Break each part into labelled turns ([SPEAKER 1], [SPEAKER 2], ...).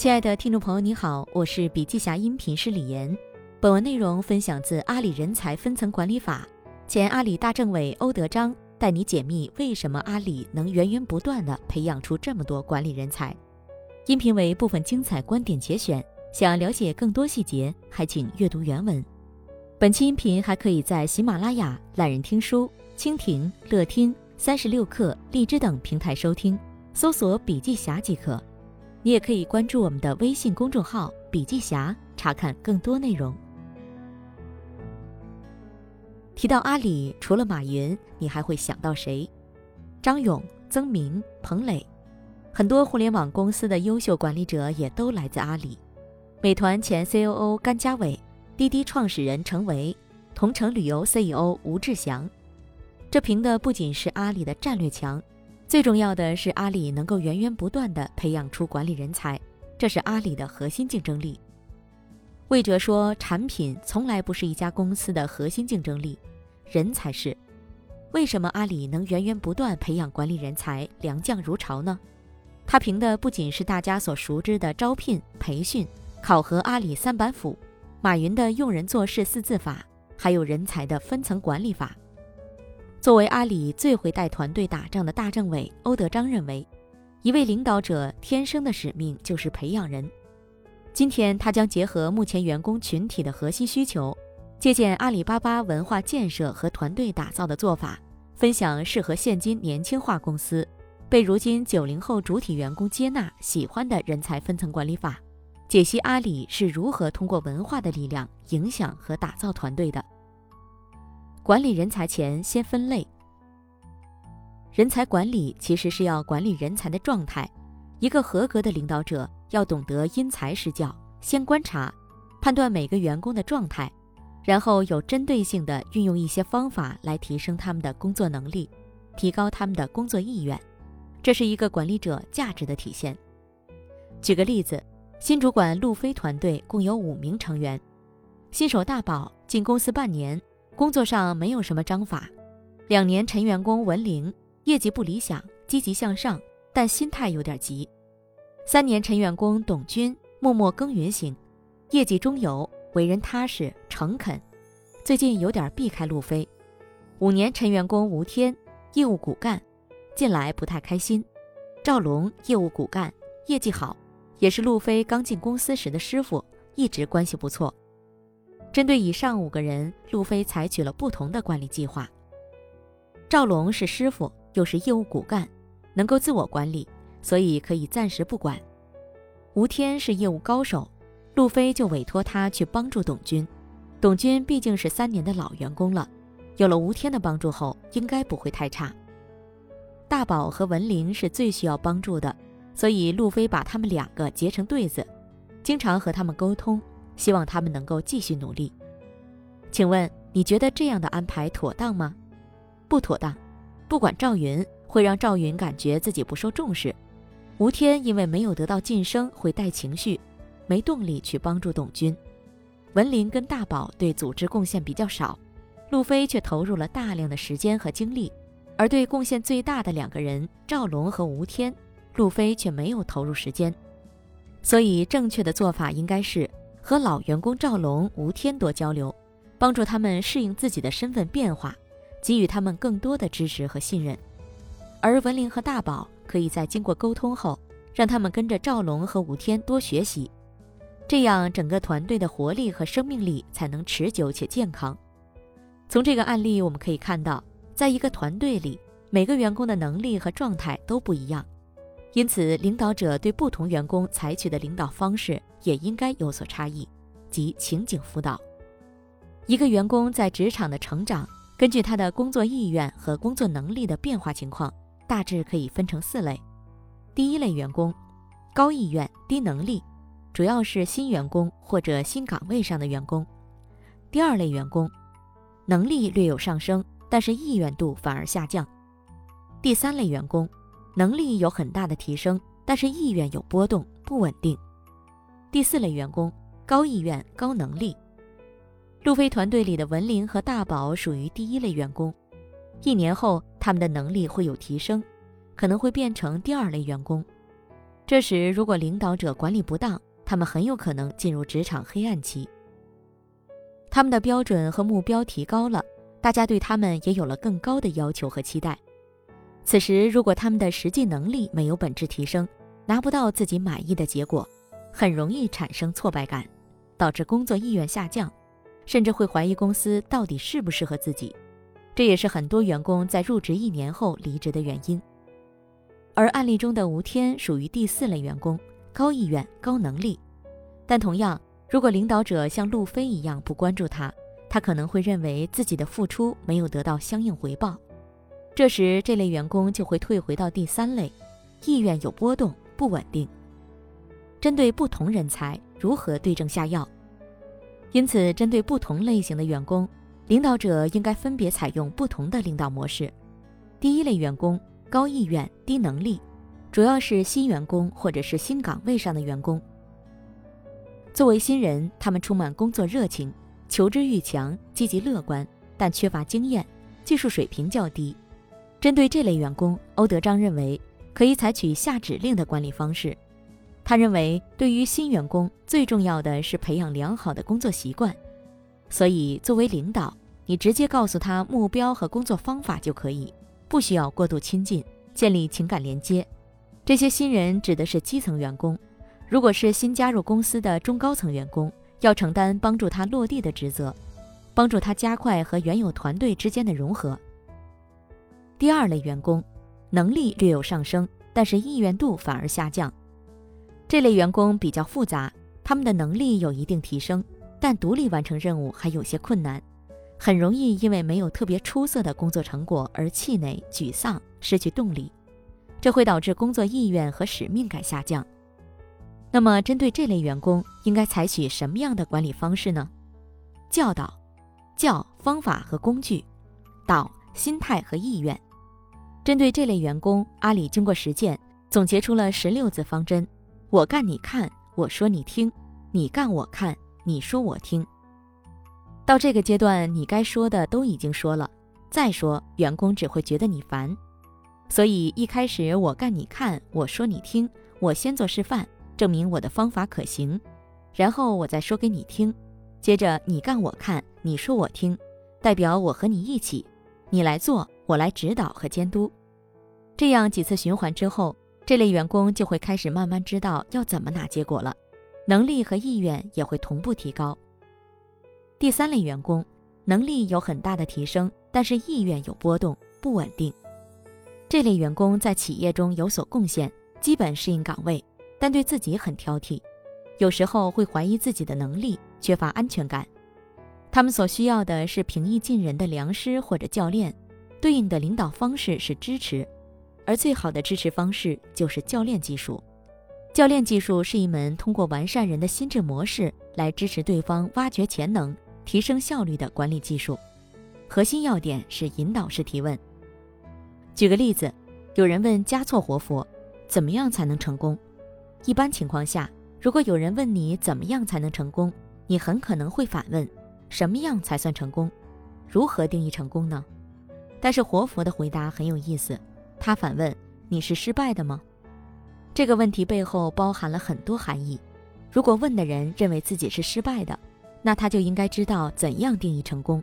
[SPEAKER 1] 亲爱的听众朋友，你好，我是笔记侠音频师李岩。本文内容分享自《阿里人才分层管理法》，前阿里大政委欧德章带你解密为什么阿里能源源不断的培养出这么多管理人才。音频为部分精彩观点节选，想了解更多细节，还请阅读原文。本期音频还可以在喜马拉雅、懒人听书、蜻蜓、乐听、三十六课、荔枝等平台收听。搜索“笔记侠”即可，你也可以关注我们的微信公众号“笔记侠”，查看更多内容。提到阿里，除了马云，你还会想到谁？张勇、曾明、彭磊，很多互联网公司的优秀管理者也都来自阿里。美团前 COO 甘家伟，滴滴创始人程维，同程旅游 CEO 吴志祥，这凭的不仅是阿里的战略强。最重要的是，阿里能够源源不断地培养出管理人才，这是阿里的核心竞争力。魏哲说：“产品从来不是一家公司的核心竞争力，人才是。为什么阿里能源源不断培养管理人才，良将如潮呢？他凭的不仅是大家所熟知的招聘、培训、考核阿里三板斧，马云的用人做事四字法，还有人才的分层管理法。”作为阿里最会带团队打仗的大政委欧德章认为，一位领导者天生的使命就是培养人。今天，他将结合目前员工群体的核心需求，借鉴阿里巴巴文化建设和团队打造的做法，分享适合现今年轻化公司、被如今九零后主体员工接纳喜欢的人才分层管理法，解析阿里是如何通过文化的力量影响和打造团队的。管理人才前先分类。人才管理其实是要管理人才的状态。一个合格的领导者要懂得因材施教，先观察、判断每个员工的状态，然后有针对性的运用一些方法来提升他们的工作能力，提高他们的工作意愿。这是一个管理者价值的体现。举个例子，新主管路飞团队共有五名成员，新手大宝进公司半年。工作上没有什么章法，两年陈员工文玲业绩不理想，积极向上，但心态有点急。三年陈员工董军默默耕耘型，业绩中游，为人踏实诚恳，最近有点避开路飞。五年陈员工吴天业务骨干，近来不太开心。赵龙业务骨干，业绩好，也是路飞刚进公司时的师傅，一直关系不错。针对以上五个人，路飞采取了不同的管理计划。赵龙是师傅，又是业务骨干，能够自我管理，所以可以暂时不管。吴天是业务高手，路飞就委托他去帮助董军。董军毕竟是三年的老员工了，有了吴天的帮助后，应该不会太差。大宝和文玲是最需要帮助的，所以路飞把他们两个结成对子，经常和他们沟通。希望他们能够继续努力。请问你觉得这样的安排妥当吗？不妥当。不管赵云会让赵云感觉自己不受重视，吴天因为没有得到晋升会带情绪，没动力去帮助董军。文林跟大宝对组织贡献比较少，路飞却投入了大量的时间和精力。而对贡献最大的两个人赵龙和吴天，路飞却没有投入时间。所以正确的做法应该是。和老员工赵龙、吴天多交流，帮助他们适应自己的身份变化，给予他们更多的支持和信任。而文林和大宝可以在经过沟通后，让他们跟着赵龙和吴天多学习，这样整个团队的活力和生命力才能持久且健康。从这个案例我们可以看到，在一个团队里，每个员工的能力和状态都不一样。因此，领导者对不同员工采取的领导方式也应该有所差异，即情景辅导。一个员工在职场的成长，根据他的工作意愿和工作能力的变化情况，大致可以分成四类。第一类员工，高意愿低能力，主要是新员工或者新岗位上的员工。第二类员工，能力略有上升，但是意愿度反而下降。第三类员工。能力有很大的提升，但是意愿有波动，不稳定。第四类员工，高意愿高能力。路飞团队里的文林和大宝属于第一类员工，一年后他们的能力会有提升，可能会变成第二类员工。这时，如果领导者管理不当，他们很有可能进入职场黑暗期。他们的标准和目标提高了，大家对他们也有了更高的要求和期待。此时，如果他们的实际能力没有本质提升，拿不到自己满意的结果，很容易产生挫败感，导致工作意愿下降，甚至会怀疑公司到底适不适合自己。这也是很多员工在入职一年后离职的原因。而案例中的吴天属于第四类员工，高意愿、高能力，但同样，如果领导者像路飞一样不关注他，他可能会认为自己的付出没有得到相应回报。这时，这类员工就会退回到第三类，意愿有波动、不稳定。针对不同人才，如何对症下药？因此，针对不同类型的员工，领导者应该分别采用不同的领导模式。第一类员工。高意愿、低能力，主要是新员工或者是新岗位上的员工。作为新人，他们充满工作热情，求知欲强，积极乐观，但缺乏经验，技术水平较低。针对这类员工，欧德章认为可以采取下指令的管理方式。他认为，对于新员工，最重要的是培养良好的工作习惯。所以，作为领导，你直接告诉他目标和工作方法就可以。不需要过度亲近，建立情感连接。这些新人指的是基层员工，如果是新加入公司的中高层员工，要承担帮助他落地的职责，帮助他加快和原有团队之间的融合。第二类员工，能力略有上升，但是意愿度反而下降。这类员工比较复杂，他们的能力有一定提升，但独立完成任务还有些困难。很容易因为没有特别出色的工作成果而气馁、沮丧、失去动力，这会导致工作意愿和使命感下降。那么，针对这类员工，应该采取什么样的管理方式呢？教导、教方法和工具，导心态和意愿。针对这类员工，阿里经过实践总结出了十六字方针：我干你看，我说你听，你干我看，你说我听。到这个阶段，你该说的都已经说了，再说员工只会觉得你烦。所以一开始我干你看，我说你听，我先做示范，证明我的方法可行，然后我再说给你听，接着你干我看，你说我听，代表我和你一起，你来做，我来指导和监督。这样几次循环之后，这类员工就会开始慢慢知道要怎么拿结果了，能力和意愿也会同步提高。第三类员工能力有很大的提升，但是意愿有波动，不稳定。这类员工在企业中有所贡献，基本适应岗位，但对自己很挑剔，有时候会怀疑自己的能力，缺乏安全感。他们所需要的是平易近人的良师或者教练，对应的领导方式是支持，而最好的支持方式就是教练技术。教练技术是一门通过完善人的心智模式来支持对方挖掘潜能。提升效率的管理技术，核心要点是引导式提问。举个例子，有人问加措活佛，怎么样才能成功？一般情况下，如果有人问你怎么样才能成功，你很可能会反问：什么样才算成功？如何定义成功呢？但是活佛的回答很有意思，他反问：你是失败的吗？这个问题背后包含了很多含义。如果问的人认为自己是失败的，那他就应该知道怎样定义成功，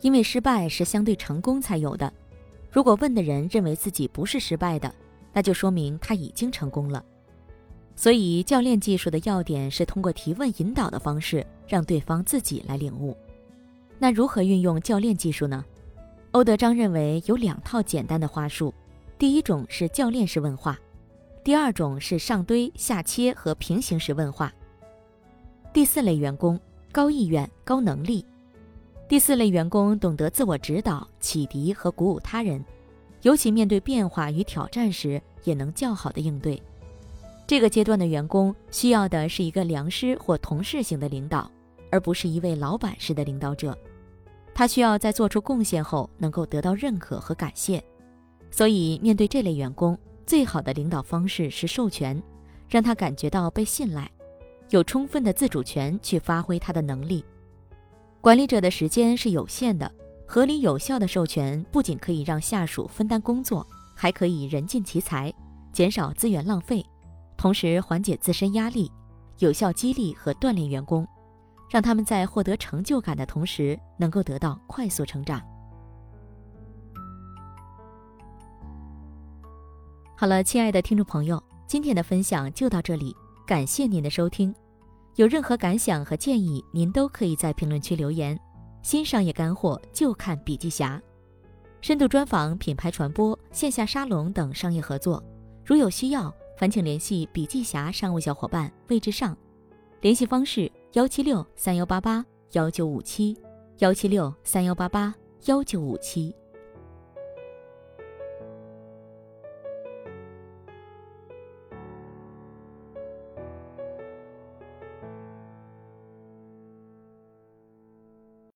[SPEAKER 1] 因为失败是相对成功才有的。如果问的人认为自己不是失败的，那就说明他已经成功了。所以，教练技术的要点是通过提问引导的方式，让对方自己来领悟。那如何运用教练技术呢？欧德章认为有两套简单的话术，第一种是教练式问话，第二种是上堆、下切和平行式问话。第四类员工。高意愿、高能力。第四类员工懂得自我指导、启迪和鼓舞他人，尤其面对变化与挑战时，也能较好的应对。这个阶段的员工需要的是一个良师或同事型的领导，而不是一位老板式的领导者。他需要在做出贡献后能够得到认可和感谢。所以，面对这类员工，最好的领导方式是授权，让他感觉到被信赖。有充分的自主权去发挥他的能力。管理者的时间是有限的，合理有效的授权不仅可以让下属分担工作，还可以人尽其才，减少资源浪费，同时缓解自身压力，有效激励和锻炼员工，让他们在获得成就感的同时，能够得到快速成长。好了，亲爱的听众朋友，今天的分享就到这里，感谢您的收听。有任何感想和建议，您都可以在评论区留言。新商业干货就看笔记侠，深度专访、品牌传播、线下沙龙等商业合作，如有需要，烦请联系笔记侠商务小伙伴魏志尚，联系方式：幺七六三幺八八幺九五七，幺七六三幺八八幺九五七。